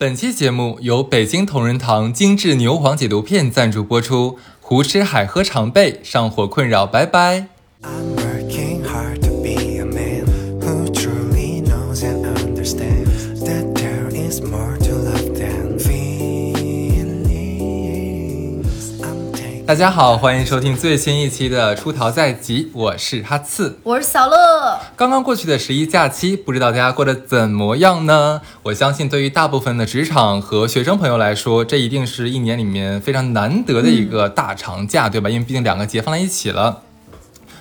本期节目由北京同仁堂精致牛黄解毒片赞助播出。胡吃海喝常备，上火困扰拜拜。大家好，欢迎收听最新一期的《出逃在即》，我是哈刺。我是小乐，刚刚过去的十一假期，不知道大家过得怎么样呢？我相信，对于大部分的职场和学生朋友来说，这一定是一年里面非常难得的一个大长假，对吧？因为毕竟两个节放在一起了。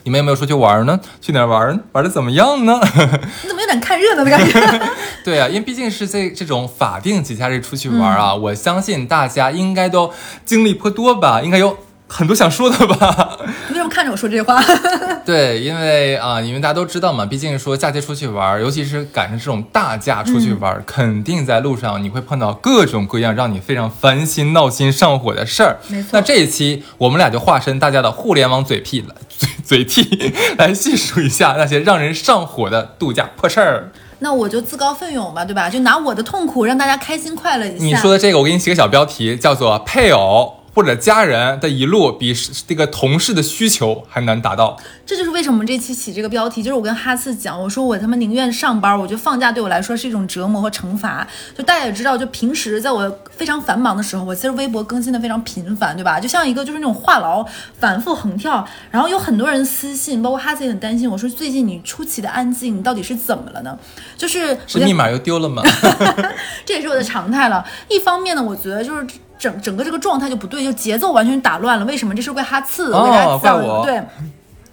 你们有没有出去玩呢？去哪儿玩？玩的怎么样呢？你 怎么有点看热闹的感觉？对啊，因为毕竟是这这种法定节假日出去玩啊，我相信大家应该都经历颇多吧，应该有很多想说的吧。你为什么看着我说这些话？对，因为啊、因为大家都知道嘛，毕竟说假期出去玩，尤其是赶上这种大假出去玩，肯定在路上你会碰到各种各样让你非常烦心、闹心、上火的事儿。没错那这一期我们俩就化身大家的互联网嘴屁了，嘴 嘴替来细数一下那些让人上火的度假破事儿。那我就自告奋勇吧，对吧？就拿我的痛苦让大家开心快乐一下。你说的这个，我给你起个小标题，叫做“配偶”。或者家人的一路比这个同事的需求还难达到，这就是为什么这期起这个标题，就是我跟哈次讲，我说我他妈宁愿上班，我觉得放假对我来说是一种折磨和惩罚。就大家也知道，就平时在我非常繁忙的时候，我其实微博更新的非常频繁，对吧？就像一个就是那种话痨，反复横跳，然后有很多人私信，包括哈次也很担心，我说最近你出奇的安静，你到底是怎么了呢？就是是密码又丢了吗？这也是我的常态了。一方面呢，我觉得就是整整个这个状态就不对，就节奏完全打乱了。为什么？这是怪哈次，我给大家讲，我对。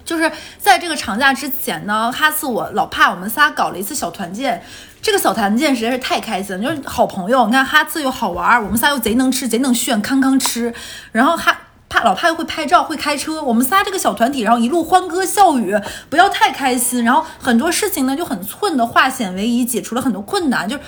就是在这个长假之前呢，哈次我老怕我们仨搞了一次小团建，这个小团建实在是太开心了，就是好朋友。你看哈次又好玩，我们仨又贼能吃，贼能炫，康康吃。然后哈怕老怕又会拍照，会开车，我们仨这个小团体，然后一路欢歌笑语，不要太开心。然后很多事情呢就很寸的化险为夷，解除了很多困难，就是。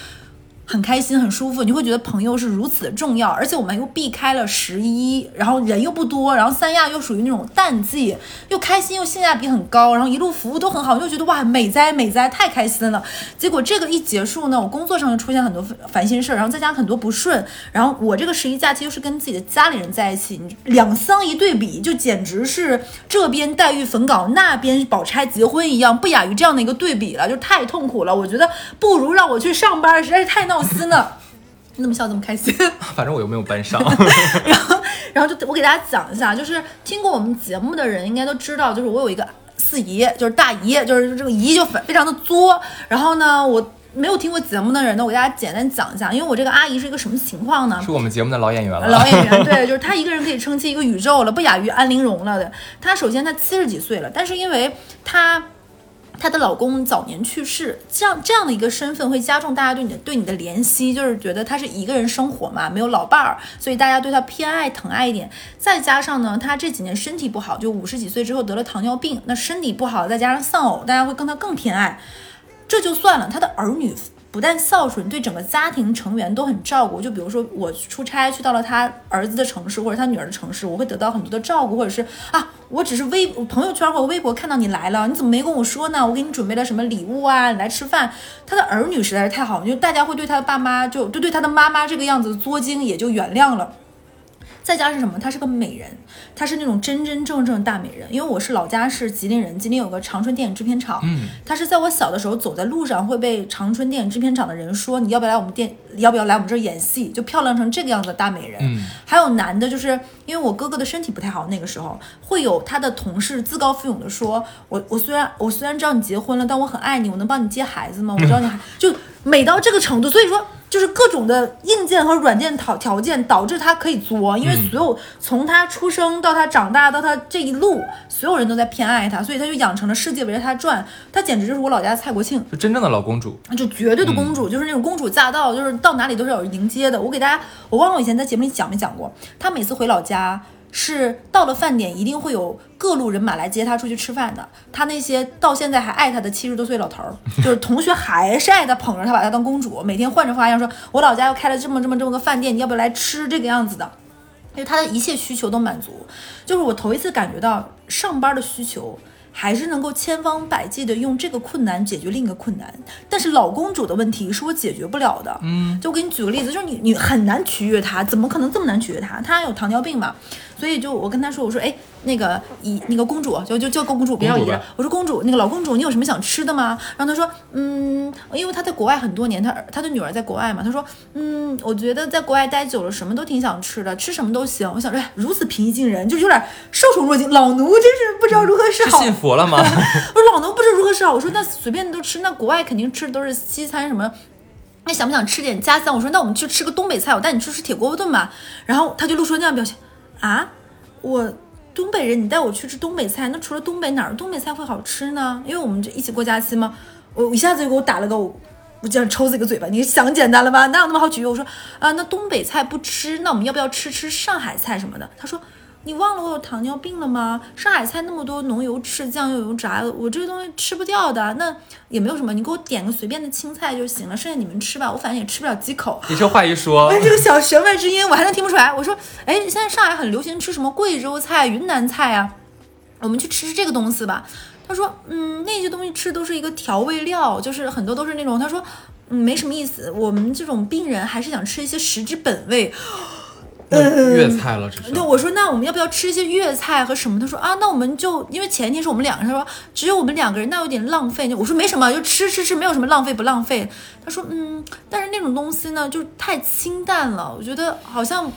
很开心，很舒服，你会觉得朋友是如此的重要，而且我们又避开了十一，然后人又不多，然后三亚又属于那种淡季，又开心又性价比很高，然后一路服务都很好，就觉得哇美哉美哉，太开心了。结果这个一结束呢，我工作上就出现很多烦心事儿，然后再加很多不顺，然后我这个十一假期又是跟自己的家里人在一起，两相一对比，就简直是这边黛玉焚稿，那边宝钗结婚一样，不亚于这样的一个对比了，就太痛苦了。我觉得不如让我去上班，实在是太闹心呢。你怎么笑这么开心？反正我又没有班上。然后，然后就我给大家讲一下，就是听过我们节目的人应该都知道，就是我有一个四姨，就是大姨，就是这个姨就非非常的作。然后呢，我没有听过节目的人呢，我给大家简单讲一下，因为我这个阿姨是一个什么情况呢？是我们节目的老演员了。老演员，对，就是她一个人可以撑起一个宇宙了，不亚于安陵容了的。她首先她七十几岁了，但是因为她。她的老公早年去世，这样这样的一个身份会加重大家对你的对你的怜惜，就是觉得她是一个人生活嘛，没有老伴儿，所以大家对她偏爱疼爱一点。再加上呢，她这几年身体不好，就五十几岁之后得了糖尿病，那身体不好，再加上丧偶，大家会跟她更偏爱。这就算了，她的儿女不但孝顺，对整个家庭成员都很照顾。就比如说我出差去到了他儿子的城市或者他女儿的城市，我会得到很多的照顾，或者是啊，我只是微朋友圈或微博看到你来了，你怎么没跟我说呢？我给你准备了什么礼物啊？你来吃饭。他的儿女实在是太好了，就大家会对他的爸妈就就对他的妈妈这个样子作精也就原谅了。再加上什么？她是个美人，她是那种真真正正的大美人。因为我是老家是吉林人，吉林有个长春电影制片厂，嗯，她是在我小的时候走在路上会被长春电影制片厂的人说你要不要来我们店，要不要来我们这儿演戏？就漂亮成这个样子的大美人。嗯，还有男的，就是因为我哥哥的身体不太好，那个时候会有他的同事自告奋勇的说，我我虽然我虽然知道你结婚了，但我很爱你，我能帮你接孩子吗？我知道你还 就美到这个程度，所以说。就是各种的硬件和软件条条件导致他可以作，因为所有从他出生到他长大到他这一路，所有人都在偏爱他，所以他就养成了世界围着他转。他简直就是我老家的蔡国庆。就真正的老公主。就绝对的公主，就是那种公主驾到，就是到哪里都是有人迎接的。我给大家，我忘了我以前在节目里讲没讲过，她每次回老家是到了饭点，一定会有各路人马来接他出去吃饭的。他那些到现在还爱他的七十多岁老头儿，就是同学还是爱他，捧着他，把他当公主，每天换着花样说：“我老家又开了这么这么这么个饭店，你要不要来吃？”这个样子的。因为她的一切需求都满足，就是我头一次感觉到上班的需求还是能够千方百计的用这个困难解决另一个困难。但是老公主的问题是我解决不了的。嗯，就我给你举个例子，就是你你很难取悦她，怎么可能这么难取悦她？她有糖尿病嘛，所以就我跟他说，我说哎，那个姨那个公主就就叫公主，别叫姨。我说公主，那个老公主，你有什么想吃的吗？然后他说，嗯，因为他在国外很多年，他他的女儿在国外嘛，他说，嗯，我觉得在国外待久了，什么都挺想吃的，吃什么都行。我想说，哎，如此平易近人，就有点受宠若惊。老奴真是不知道如何是好。是信佛了吗？我说老奴不知如何是好。我说那随便都吃，那国外肯定吃的都是西餐什么。那想不想吃点家乡？我说那我们去吃个东北菜，我带你去吃铁锅炖吧。然后他就露出那样表情啊，我东北人，你带我去吃东北菜，那除了东北哪儿东北菜会好吃呢？因为我们这一起过假期嘛，我一下子就给我打了个我。就这样抽自己个嘴巴，你想简单了吧？哪有那么好取悦？我说啊，那东北菜不吃，那我们要不要吃吃上海菜什么的？他说你忘了我有糖尿病了吗？上海菜那么多浓油赤、酱油油炸的，我这个东西吃不掉的。那也没有什么，你给我点个随便的青菜就行了，剩下你们吃吧，我反正也吃不了几口。你这话一说哎，，这个小弦外之音我还能听不出来。我说，哎，现在上海很流行吃什么贵州菜、云南菜啊？我们去吃吃这个东西吧。他说，嗯，那些东西吃都是一个调味料，就是很多都是那种。他说，嗯，没什么意思。我们这种病人还是想吃一些食之本味。那粤菜了，只是对，我说那我们要不要吃一些粤菜和什么？他说啊，那我们就因为前一天是我们两个人，他说只有我们两个人，那有点浪费。我说没什么，就吃吃吃，没有什么浪费不浪费。他说嗯，但是那种东西呢，就太清淡了，我觉得好像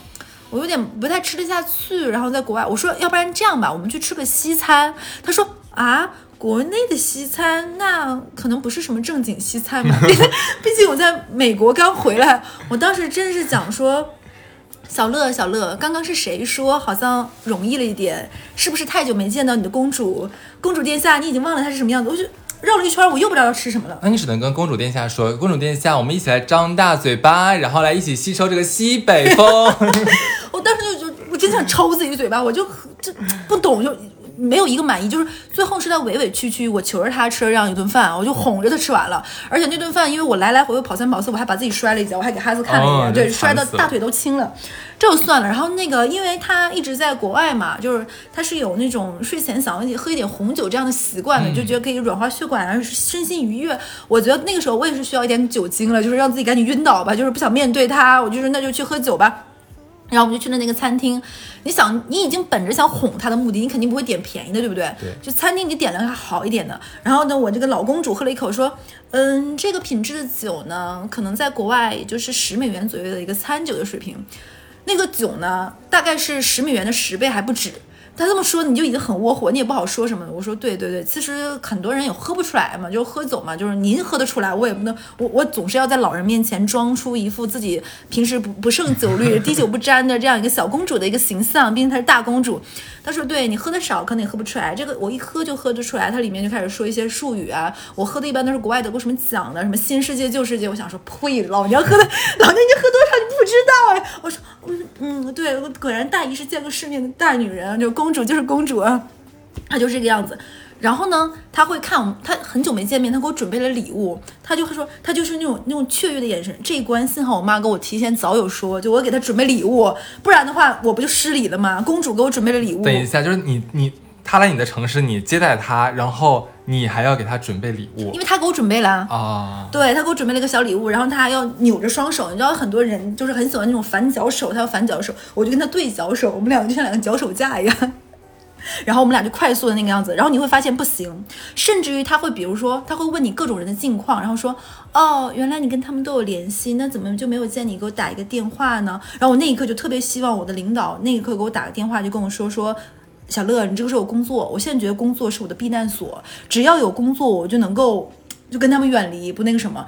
我有点不太吃得下去。然后在国外，我说要不然这样吧，我们去吃个西餐。他说啊。国内的西餐那可能不是什么正经西餐嘛，毕竟我在美国刚回来，我当时真是想说，小乐，小乐，刚刚是谁说好像容易了一点？是不是太久没见到你的公主？公主殿下，你已经忘了她是什么样子？我就绕了一圈，我又不知道要吃什么了。那你只能跟公主殿下说，公主殿下，我们一起来张大嘴巴，然后来一起吸收这个西北风。我当时就就我真想抽自己嘴巴，我就就不懂就。没有一个满意，就是最后是在委委屈屈，我求着他吃了这样一顿饭，我就哄着他吃完了。而且那顿饭，因为我来来回回跑三跑四，我还把自己摔了一跤，我还给哈斯看了一眼，哦对，摔到大腿都青了，这就算了。然后那个，因为他一直在国外嘛，就是他是有那种睡前想喝一点红酒这样的习惯的，嗯就觉得可以软化血管，然后身心愉悦。我觉得那个时候我也是需要一点酒精了，就是让自己赶紧晕倒吧，就是不想面对他，我就是那就去喝酒吧。然后我们就去了那个餐厅，你想，你已经本着想哄他的目的，你肯定不会点便宜的，对不对？对就餐厅你点了个好一点的。然后呢，我这个老公主喝了一口，说，嗯，这个品质的酒呢，可能在国外也就是十美元左右的一个餐酒的水平，那个酒呢，大概是十美元的十倍还不止。他这么说你就已经很窝火，你也不好说什么。我说对对对，其实很多人也喝不出来嘛，就喝酒嘛，就是您喝得出来，我也不能，我我总是要在老人面前装出一副自己平时不不胜酒力、滴酒不沾的这样一个小公主的一个形象，毕竟她是大公主。他说对你喝的少，可能也喝不出来，这个我一喝就喝得出来。他里面就开始说一些术语啊，我喝的一般都是国外得过什么奖的，什么新世界旧世界。我想说呸，老娘喝的，老娘你喝多少你不知道哎。我说嗯嗯，对，果然大姨是见过世面的大女人，就公主就是公主啊，她就这个样子。然后呢，她会看我们，她很久没见面，她给我准备了礼物，她就会说，她就是那种那种雀跃的眼神。这一关幸好我妈给我提前早有说，就我给她准备礼物，不然的话我不就失礼了吗？公主给我准备了礼物，等一下，就是你你他来你的城市，你接待他，然后你还要给他准备礼物因为他给我准备了。啊。对他给我准备了一个小礼物，然后他还要扭着双手，你知道很多人就是很喜欢那种反脚手，他要反脚手，我就跟他对脚手，我们两个就像两个脚手架一样。然后我们俩就快速的那个样子，然后你会发现不行，甚至于他会，比如说他会问你各种人的近况，然后说，哦，原来你跟他们都有联系，那怎么就没有见你给我打一个电话呢？然后我那一刻就特别希望我的领导那一刻给我打个电话，就跟我说说。小乐，你这个是我工作，我现在觉得工作是我的避难所，只要有工作，我就能够就跟他们远离，不那个什么。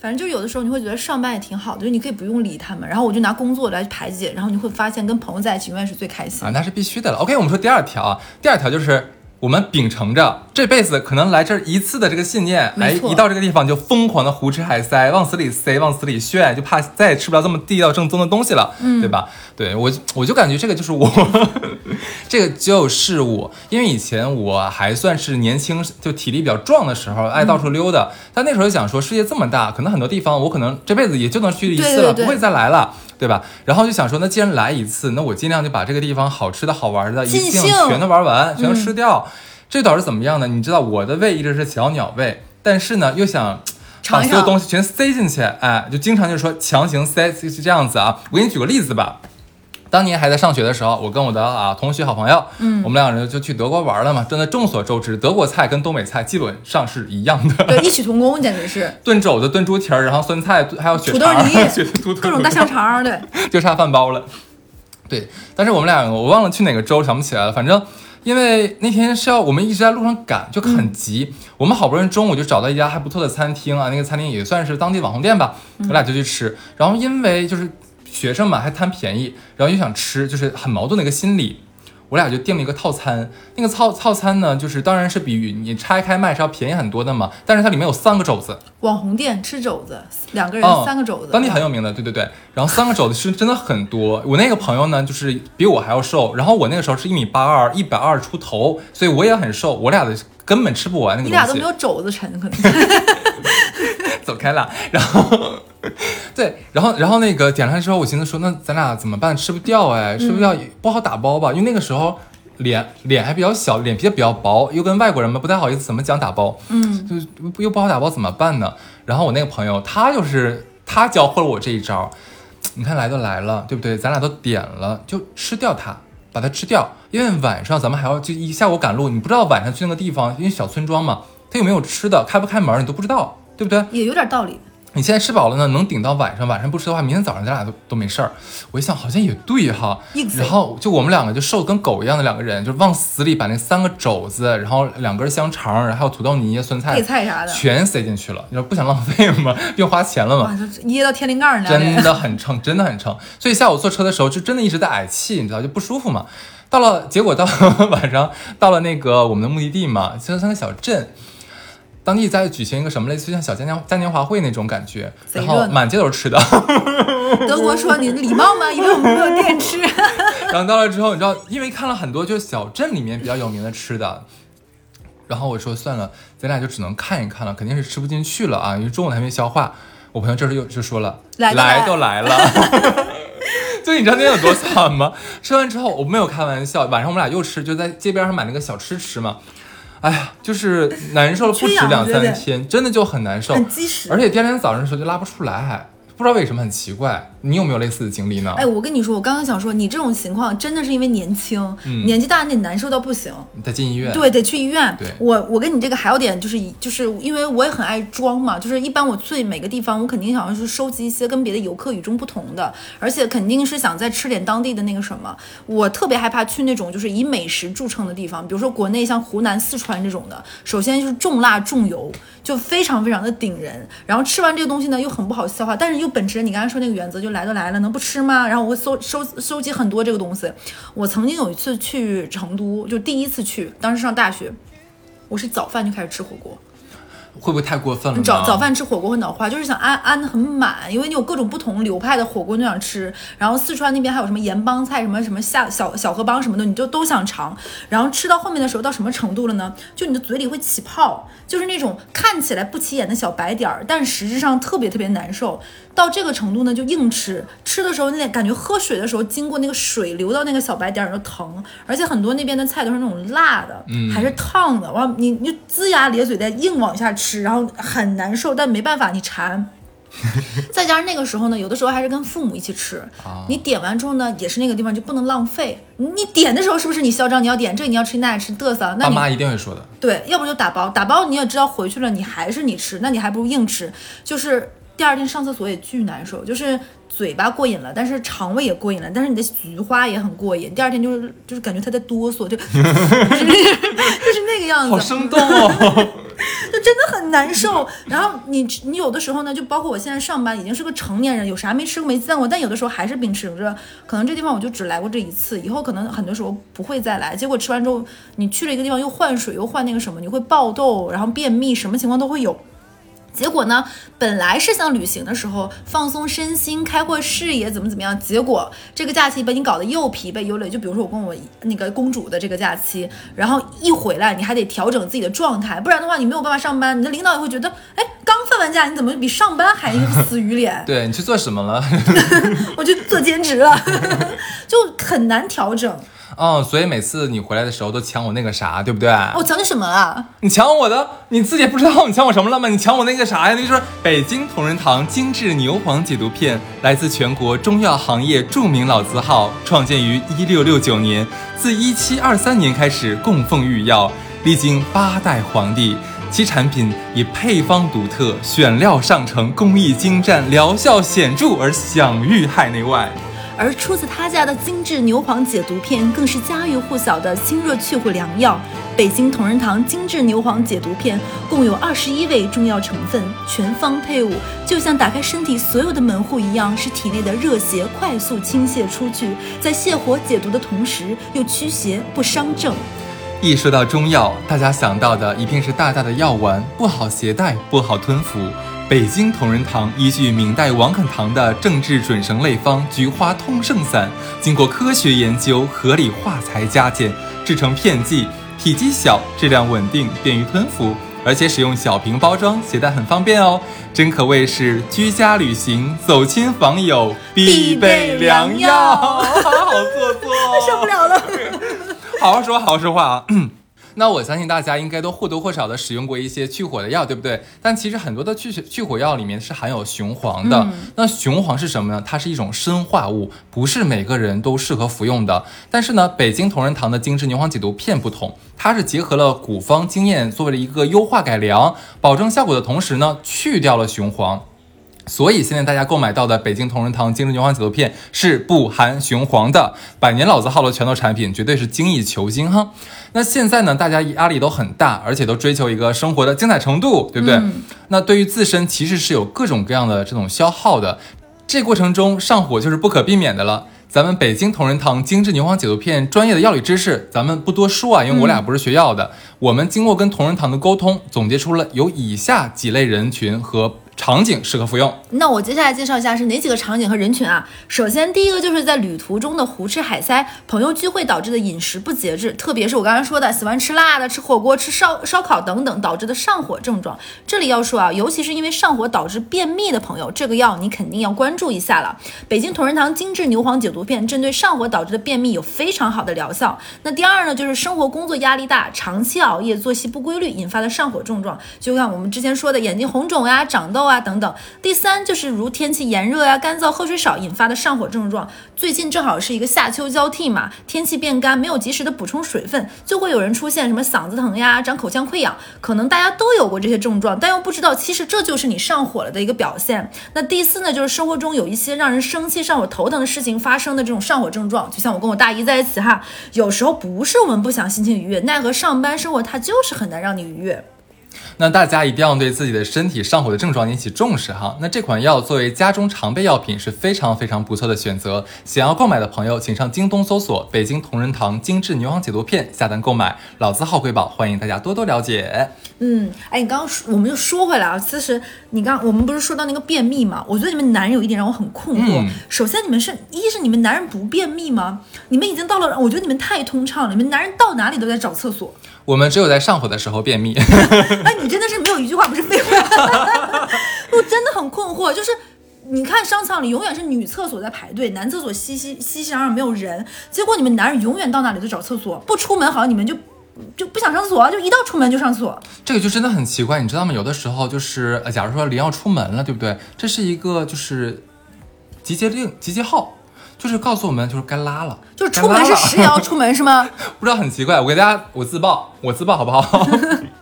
反正就有的时候你会觉得上班也挺好的，就你可以不用理他们，然后我就拿工作来排解，然后你会发现跟朋友在一起永远是最开心啊，。那是必须的了。OK，我们说第二条啊，第二条就是我们秉承着这辈子可能来这儿一次的这个信念，哎，一到这个地方就疯狂的胡吃海塞，往死里塞，往死里炫，就怕再也吃不到这么地道正宗的东西了，嗯，对吧？对我我就感觉这个就是我，这个就是我，因为以前我还算是年轻，就体力比较壮的时候，爱到处溜达。但那时候就想说，世界这么大，可能很多地方我可能这辈子也就能去一次了，对对对不会再来了。对吧？然后就想说，那既然来一次，那我尽量就把这个地方好吃的好玩的一定全都玩完，全都吃掉。这导致怎么样呢？你知道我的胃一直是小鸟胃，但是呢又想。把所有东西全塞进去，哎，就经常就是说强行塞是这样子啊。我给你举个例子吧，当年还在上学的时候，我跟我的啊同学好朋友，嗯，我们两个人就去德国玩了嘛。真的众所周知，德国菜跟东北菜基本上是一样的，对，异曲同工，简直是 炖肘子、炖猪蹄儿，然后酸菜，还有血土豆、泥 各种大香肠，对，就差饭包了。对，但是我们俩我忘了去哪个州，想不起来了。反正因为那天是要我们一直在路上赶，就很急。我们好不容易中午就找到一家还不错的餐厅啊，那个餐厅也算是当地网红店吧，我俩就去吃。然后因为就是学生嘛，还贪便宜，然后又想吃，就是很矛盾的一个心理。我俩就订了一个套餐，那个套套餐呢，就是当然是比你拆开卖是要便宜很多的嘛，但是它里面有三个肘子，网红店吃肘子，两个人嗯，三个肘子，当地很有名的，对对对。然后三个肘子是真的很多。我那个朋友呢，就是比我还要瘦，然后我那个时候是一米八二，一百二出头，所以我也很瘦，我俩的根本吃不完那个东西。你俩都没有肘子沉，可能 走开了。然后，对，然后然后那个点上之后，我寻思说，那咱俩怎么办？吃不掉哎，吃不掉不好打包吧？因为那个时候脸脸还比较小，脸皮比较薄，又跟外国人嘛不太好意思怎么讲打包，嗯，就是又不好打包怎么办呢？然后我那个朋友他就是他教会了我这一招，你看来都来了，对不对？咱俩都点了，就吃掉它，把它吃掉，因为晚上咱们还要就一下午赶路，你不知道晚上去那个地方，因为小村庄嘛，它有没有吃的，开不开门你都不知道，对不对？也有点道理。你现在吃饱了呢，能顶到晚上，晚上不吃的话，明天早上咱俩都都没事儿。我一想，好像也对哈然后就我们两个就瘦得跟狗一样的两个人，就往死里把那三个肘子，然后两根香肠，然后还有土豆泥、酸菜、配菜啥的全塞进去了。你说不想浪费吗？不用花钱了哇，吗？噎到天灵盖儿呢，真的 很撑，真的很撑。所以下午坐车的时候，就真的一直在嗳气，你知道就不舒服嘛。到了，结果到 晚上到了那个我们的目的地嘛，就是那个小镇。当地在举行一个什么类似于像小嘉年嘉年华会那种感觉，然后满街都是吃的。德国说你礼貌吗？因为我们没有电吃。然后到了之后，你知道，因为看了很多就是小镇里面比较有名的吃的，然后我说算了，咱俩就只能看一看了，肯定是吃不进去了啊，因为中午还没消化。我朋友这时候又就说了，来都来都来了。就你知道那天有多惨吗？吃完之后我没有开玩笑，晚上我们俩又吃，就在街边上买那个小吃吃嘛。哎呀，就是难受了不止两三天，真的就很难受，而且第二天早上的时候就拉不出来，不知道为什么很奇怪。你有没有类似的经历呢？哎，我跟你说，我刚刚想说，你这种情况真的是因为年轻，嗯年纪大你得难受到不行。你得进医院，对，得去医院。对我我跟你这个还有点就是就是因为我也很爱装嘛，就是一般我去每个地方，我肯定想要去收集一些跟别的游客与众不同的，而且肯定是想再吃点当地的那个什么。我特别害怕去那种就是以美食著称的地方，比如说国内像湖南、四川这种的，首先就是重辣重油，就非常非常的顶人。然后吃完这个东西呢，又很不好消化，但是又本质你刚才说那个原则，就来都来了，能不吃吗？然后我会搜收收集很多这个东西。我曾经有一次去成都，就第一次去，当时上大学，我是早饭就开始吃火锅。会不会太过分了？早早饭吃火锅会脑花，就是想安安的很满，因为你有各种不同流派的火锅你想吃，然后四川那边还有什么盐帮菜，什么什么下小小河帮什么的，你就都想尝。然后吃到后面的时候到什么程度了呢？就你的嘴里会起泡，就是那种看起来不起眼的小白点儿，但实质上特别特别难受。到这个程度呢，就硬吃，吃的时候那感觉喝水的时候经过那个水流到那个小白点儿就疼，而且很多那边的菜都是那种辣的，还是烫的，完你你就龇牙咧嘴在硬往下吃，然后很难受，但没办法，你馋。再加上那个时候呢，有的时候还是跟父母一起吃，啊你点完之后呢，也是那个地方就不能浪费。你你点的时候是不是你嚣张？你要点这你要吃那爱吃嘚瑟，那你爸妈一定会说的。对，要不就打包，打包你也知道回去了你还是你吃，那你还不如硬吃。就是第二天上厕所也巨难受，就是嘴巴过瘾了，但是肠胃也过瘾了，但是你的菊花也很过瘾。第二天就是就是感觉他在哆嗦，就就 是就是那个样子，好生动哦！就真的很难受。然后你你有的时候呢，就包括我现在上班已经是个成年人，有啥没吃过没见过，但有的时候还是秉持着，可能这地方我就只来过这一次，以后可能很多时候不会再来。结果吃完之后，你去了一个地方又换水又换那个什么，你会爆痘，然后便秘，什么情况都会有。结果呢，本来是想旅行的时候放松身心、开阔视野，怎么怎么样？结果这个假期把你搞得又疲惫又累。就比如说我跟我那个公主的这个假期，然后一回来你还得调整自己的状态，不然的话你没有办法上班，你的领导也会觉得，哎，刚放完假你怎么比上班还死鱼脸？对你去做什么了？我就做兼职了，就很难调整。嗯，所以每次你回来的时候都抢我那个啥，对不对？我抢你什么了？你抢我的，你自己也不知道你抢我什么了吗？你抢我那个啥呀？那就是北京同仁堂精致牛黄解毒片，来自全国中药行业著名老字号，创建于一六六九年，自一七二三年开始供奉御药，历经八代皇帝。其产品以配方独特、选料上乘、工艺精湛、疗效显著而享誉海内外。而出自他家的精致牛黄解毒片，更是家喻户晓的清热去火良药。北京同仁堂精致牛黄解毒片共有二十一味中药成分，全方配伍，就像打开身体所有的门户一样，使体内的热邪快速倾泻出去，在泻火解毒的同时，又驱邪不伤正。一说到中药，大家想到的一定是大大的药丸，不好携带，不好吞服。北京同仁堂依据明代王肯堂的政治准绳类方菊花通圣散，经过科学研究，合理化材加减，制成片剂，体积小，质量稳定，便于吞服，而且使用小瓶包装，携带很方便哦。真可谓是居家旅行、走亲访友必备良药。好做作哦，受不了了。好好说，好好说话啊。那我相信大家应该都或多或少的使用过一些去火的药，对不对？但其实很多的去去火药里面是含有雄黄的。那雄黄是什么呢？它是一种生化物，不是每个人都适合服用的。但是呢，北京同仁堂的精致牛黄解毒片不同，它是结合了古方经验，作为了一个优化改良，保证效果的同时呢，去掉了雄黄。所以现在大家购买到的北京同仁堂精致牛黄解毒片是不含雄黄的，百年老字号的拳头产品，绝对是精益求精哈。那现在呢，大家压力都很大，而且都追求一个生活的精彩程度，对不对？那对于自身其实是有各种各样的这种消耗的，这过程中上火就是不可避免的了。咱们北京同仁堂精致牛黄解毒片专业的药理知识，咱们不多说啊，因为我俩不是学药的。我们经过跟同仁堂的沟通，总结出了有以下几类人群和。场景适合服用。那我接下来介绍一下是哪几个场景和人群啊？首先，第一个就是在旅途中的胡吃海塞，朋友聚会导致的饮食不节制，特别是我刚才说的喜欢吃辣的、吃火锅、吃烧烧烤等等导致的上火症状。这里要说啊，尤其是因为上火导致便秘的朋友，这个药你肯定要关注一下了。北京同仁堂精致牛黄解毒片针对上火导致的便秘有非常好的疗效。那第二呢，就是生活工作压力大、长期熬夜、作息不规律引发的上火症状，就像我们之前说的眼睛红肿呀、长痘。啊等等，第三就是如天气炎热呀、干燥、喝水少引发的上火症状。最近正好是一个夏秋交替嘛，天气变干，没有及时的补充水分，就会有人出现什么嗓子疼呀、长口腔溃疡。可能大家都有过这些症状，但又不知道其实这就是你上火了的一个表现。那第四呢，就是生活中有一些让人生气、上火、头疼的事情发生的这种上火症状，就像我跟我大姨在一起哈，有时候不是我们不想心情愉悦，奈何上班生活它就是很难让你愉悦。那大家一定要对自己的身体上火的症状引起重视哈。那这款药作为家中常备药品是非常非常不错的选择。想要购买的朋友，请上京东搜索“北京同仁堂精致牛黄解毒片”下单购买，老字号瑰宝，欢迎大家多多了解。嗯，哎，你刚刚说，我们又说回来啊，其实你刚我们不是说到那个便秘吗？我觉得你们男人有一点让我很困惑。嗯首先，你们是一是你们男人不便秘吗？你们已经到了，我觉得你们太通畅了，你们男人到哪里都在找厕所。我们只有在上火的时候便秘。哎，你真的是没有一句话不是废话，我真的很困惑，就是。你看商场里永远是女厕所在排队，男厕所熙熙熙熙攘攘没有人，结果你们男人永远到那里都找厕所，不出门好像你们就就不想上厕所，就一到出门就上厕所。这个就真的很奇怪，你知道吗？有的时候就是，呃，假如说临要出门了，对不对？这是一个就是集结令、集结号，就是告诉我们就是该拉了，就是出门是该拉了十点要出门是吗？不知道很奇怪，我给大家我自曝，我自曝好不好？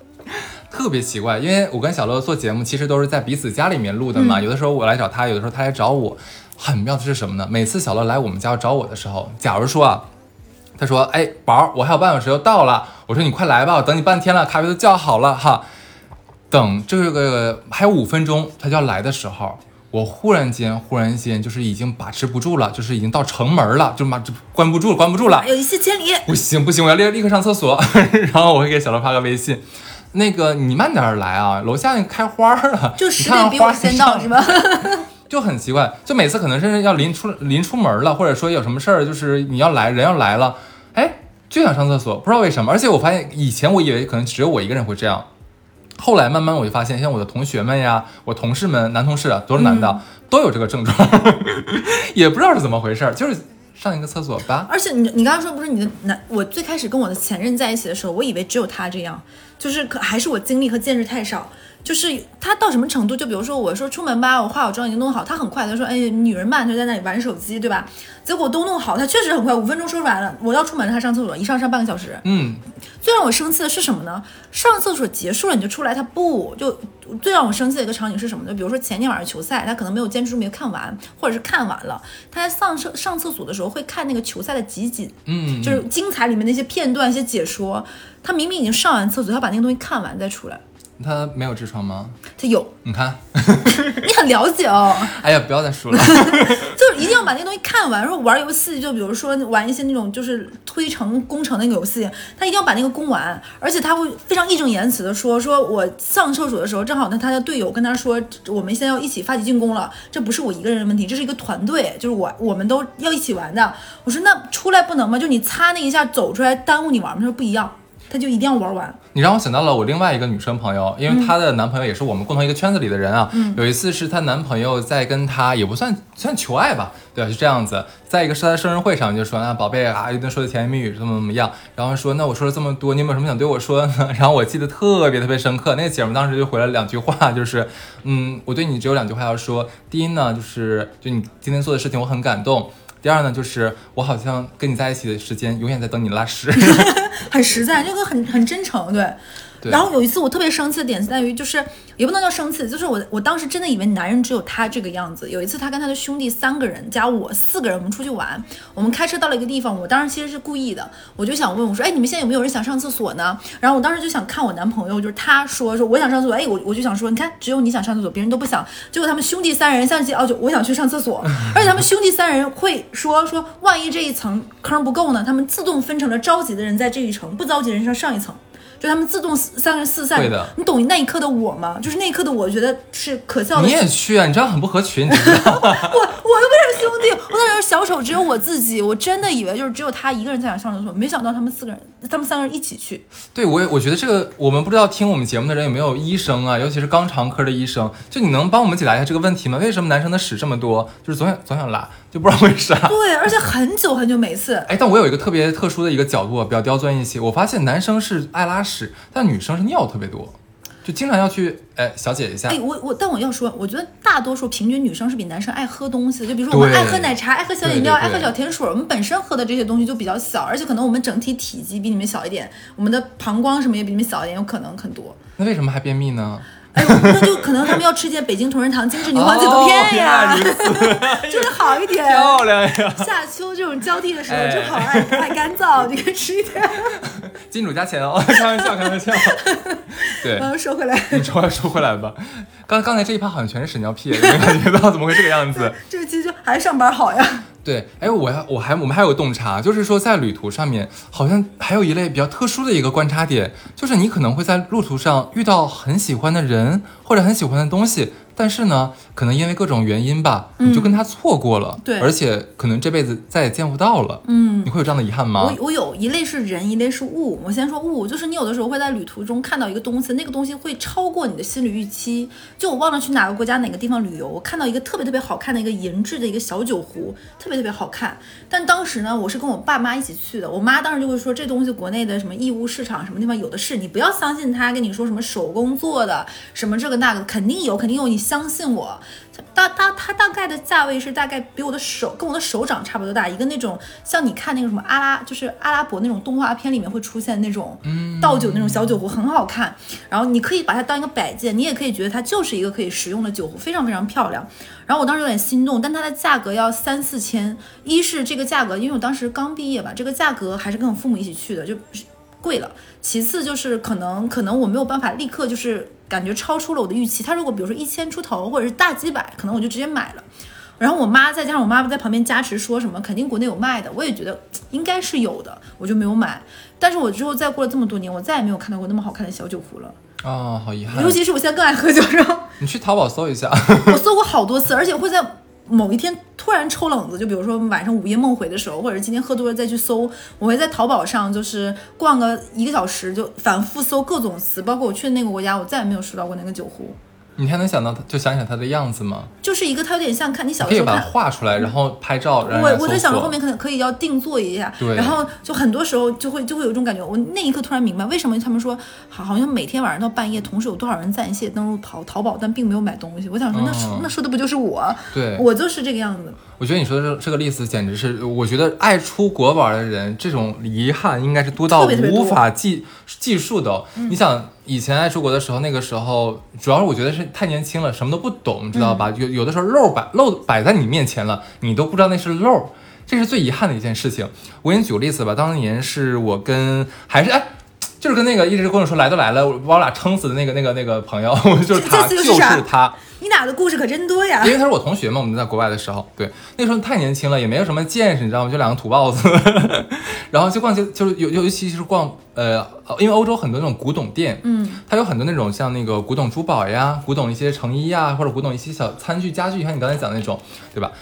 特别奇怪，因为我跟小乐做节目，其实都是在彼此家里面录的嘛。有的时候我来找他，有的时候他来找我。很妙的是什么呢？每次小乐来我们家找我的时候，假如说啊，他说：“哎，宝儿，我还有半小时就到了。”我说：“你快来吧，我等你半天了，咖啡都叫好了哈。”等这个还有五分钟他就要来的时候，我忽然间忽然间就是已经把持不住了，就是已经到城门了，就妈这关不住了，关不住了。有一泻千里。不行不行，我要立立刻上厕所。然后我会给小乐发个微信，那个你慢点儿来啊，楼下那开花了，就十点比我花先到是吧？就很奇怪，就每次可能是要临出临出门了，或者说有什么事儿，就是你要来人要来了，哎，就想上厕所，不知道为什么。而且我发现以前我以为可能只有我一个人会这样，后来慢慢我就发现，像我的同学们呀，我同事们，男同事啊，都是男的，都有这个症状，也不知道是怎么回事儿，就是上一个厕所吧。而且你你刚刚说不是你的男，我最开始跟我的前任在一起的时候，我以为只有他这样，就是可还是我经历和见识太少。就是他到什么程度？就比如说我说出门吧，我化好妆已经弄好，他很快他说，哎，女人嘛，就在那里玩手机，对吧？结果都弄好，他确实很快，五分钟收拾完了。我要出门，他上厕所，一上上半个小时。嗯，最让我生气的是什么呢？上厕所结束了你就出来，他不就最让我生气的一个场景是什么呢？比如说前天晚上球赛，他可能没有坚持住没有看完，或者是看完了，他在上厕上厕所的时候会看那个球赛的集锦，嗯就是精彩里面那些片段、一些解说。他明明已经上完厕所，他把那个东西看完再出来，他没有痔疮吗？他有，你看，你很了解哦。哎呀，不要再说了。就是一定要把那个东西看完。然后玩游戏，就比如说玩一些那种就是推城攻城那个游戏，他一定要把那个攻完，而且他会非常义正言辞的说：说我上厕所的时候，正好呢他的队友跟他说，我们现在要一起发起进攻了，这不是我一个人的问题，这是一个团队，就是我我们都要一起玩的。我说那出来不能吗？就你擦那一下走出来耽误你玩吗？他说不一样，他就一定要玩完。你让我想到了我另外一个女生朋友，因为她的男朋友也是我们共同一个圈子里的人啊。有一次是她男朋友在跟她也不算算求爱吧，对吧？就这样子，再一个是她的生日会上就说啊宝贝啊，一顿说的甜言蜜语怎么怎么样，然后说那我说了这么多，你有没有什么想对我说的呢？然后我记得特别特别深刻，那个姐们当时就回了两句话，就是嗯，我对你只有两句话要说，第一呢就是就你今天做的事情我很感动。第二呢，就是我好像跟你在一起的时间永远在等你拉屎。很实在，这个很很真诚，对。对然后有一次我特别生气的点在于，就是也不能叫生气，就是我我当时真的以为男人只有他这个样子。有一次他跟他的兄弟三个人加我四个人，我们出去玩，我们开车到了一个地方，我当时其实是故意的，我就想问我说，哎，你们现在有没有人想上厕所呢？然后我当时就想看我男朋友，就是他说说我想上厕所，哎，我我就想说，你看只有你想上厕所，别人都不想。结果他们兄弟三人相继哦，就我想去上厕所，而且他们兄弟三人会说说，万一这一层坑不够呢，他们自动分成了着急的人在这一层，不着急的人上上一层。就他们自动三个人四散对的，你懂那一刻的我吗？就是那一刻的我觉得是可笑的。你也去啊？你这样很不合群，你知道 吗？我我又不是兄弟，我那时候小丑只有我自己，我真的以为就是只有他一个人在那上厕所，没想到他们四个人，他们三个人一起去。对我也，我觉得这个我们不知道听我们节目的人有没有医生啊，尤其是肛肠科的医生，就你能帮我们解答一下这个问题吗？为什么男生的屎这么多，就是总想总想拉，就不知道为啥。对，而且很久很久每次。哎，但我有一个特别特殊的一个角度，比较刁钻一些。我发现男生是爱拉屎，但女生是尿特别多，就经常要去哎小解一下。哎，我我，但我要说，我觉得大多数平均女生是比男生爱喝东西的。就比如说我们爱喝奶茶，爱喝小饮料，对对对爱喝小甜水，我们本身喝的这些东西就比较小，而且可能我们整体体积比你们小一点，我们的膀胱什么也比你们小一点，有可能很多。那为什么还便秘呢？哎呦，那就可能他们要吃些北京同仁堂精致牛黄解毒片呀，哦 就是好一点。漂亮呀！夏秋这种交替的时候哎正好爱爱干燥，你可以吃一点。金主加钱哦，开玩笑，开玩笑。对，嗯，说回来，你说说回来吧。刚刚才这一趴好像全是屎尿屁，你没感觉到怎么会这个样子？这个其实就还是上班好呀。对，哎，我还我还我们还有洞察，就是说在旅途上面，好像还有一类比较特殊的一个观察点，就是你可能会在路途上遇到很喜欢的人或者很喜欢的东西，但是呢，可能因为各种原因吧，你就跟他错过了，对而且可能这辈子再也见不到了，嗯你会有这样的遗憾吗我？我有一类是人，一类是物。我先说物，就是你有的时候会在旅途中看到一个东西，那个东西会超过你的心理预期。就我忘了去哪个国家哪个地方旅游，我看到一个特别特别好看的一个银质的一个小酒壶，特别特别好看。但当时呢，我是跟我爸妈一起去的，我妈当时就会说这东西国内的什么义乌市场什么地方有的是，你不要相信他跟你说什么手工做的，什么这个那个，肯定有，肯定有，你相信我。大大它大概的价位是大概比我的手跟我的手掌差不多大，一个那种像你看那个什么阿拉，就是阿拉伯那种动画片里面会出现那种倒酒那种小酒壶，很好看。然后你可以把它当一个摆件，你也可以觉得它就是一个可以食用的酒壶，非常非常漂亮。然后我当时有点心动，但它的价格要三四千，一是这个价格，因为我当时刚毕业吧，这个价格还是跟我父母一起去的，就贵了。其次就是可能可能我没有办法立刻就是感觉超出了我的预期。他如果比如说一千出头或者是大几百，可能我就直接买了。然后我妈再加上我妈在旁边加持说什么肯定国内有卖的，我也觉得应该是有的，我就没有买。但是我之后再过了这么多年，我再也没有看到过那么好看的小酒壶了。哦，好遗憾尤。其是我现在更爱喝酒，是吧你去淘宝搜一下，我搜过好多次，而且会在某一天突然抽冷子，就比如说晚上午夜梦回的时候，或者今天喝多了再去搜，我会在淘宝上就是逛个一个小时，就反复搜各种词，包括我去的那个国家，我再也没有收到过那个酒壶。你还能想到他，就想起来他的样子吗？就是一个他有点像看你小可以把它。画出来，然后拍照，让我人家搜索我在想着后面可能可以要定做一下，对然后就很多时候就会就会有一种感觉，我那一刻突然明白为什么他们说好好像每天晚上到半夜，同时有多少人在线登录淘淘宝，但并没有买东西。我想说，那说、嗯那说的不就是我？对我就是这个样子。我觉得你说的这这个例子简直是，我觉得爱出国玩的人，这种遗憾应该是多到无法计计数的哦、你想以前爱出国的时候，那个时候主要是我觉得是太年轻了，什么都不懂，知道吧？嗯有有的时候漏摆漏摆在你面前了，你都不知道那是漏，这是最遗憾的一件事情。我给你举个例子吧，当年是我跟还是哎。就是跟那个一直跟我说来都来了，把我俩撑死的那个那个那个朋友，就是他，就是他。你俩的故事可真多呀因！为他是我同学嘛，我们在国外的时候，对，那时候太年轻了，也没有什么见识，你知道吗？就两个土包子，然后就逛街，就是尤尤其是逛，呃，因为欧洲很多那种古董店，嗯，它有很多那种像那个古董珠宝呀、古董一些成衣呀，或者古董一些小餐具、家具，像你刚才讲的那种，对吧？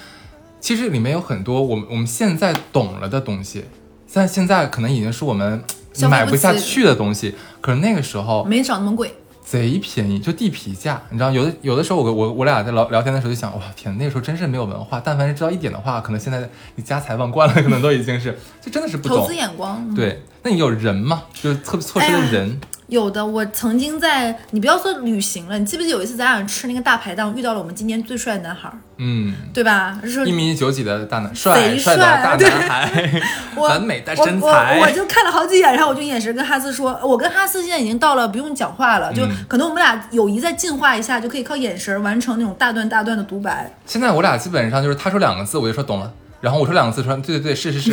其实里面有很多我们我们现在懂了的东西，但现在可能已经是我们买不下去的东西，可是那个时候没找那么贵。贼便宜，就地皮价，你知道，有的有的时候我我我俩在聊聊天的时候就想，哇天，那个时候真是没有文化，但凡是知道一点的话，可能现在你家财万贯了，可能都已经是，这真的是不懂投资。眼光，嗯对，那你有人吗？就是特错失的哎呀人，有的，我曾经在你不要说旅行了，你记不记得有一次咱俩吃那个大排档，遇到了我们今年最帅的男孩儿，嗯，对吧？是一米九几的大男，帅贼帅的大男孩，我完美身材我，我就看了好几眼，然后我就眼神跟哈斯说，我跟哈斯现在已经到了不用讲话了，就嗯可能我们俩友谊再进化一下，就可以靠眼神完成那种大段大段的独白。现在我俩基本上就是他说两个字，我就说懂了。然后我说两个字，说对对对，是是是，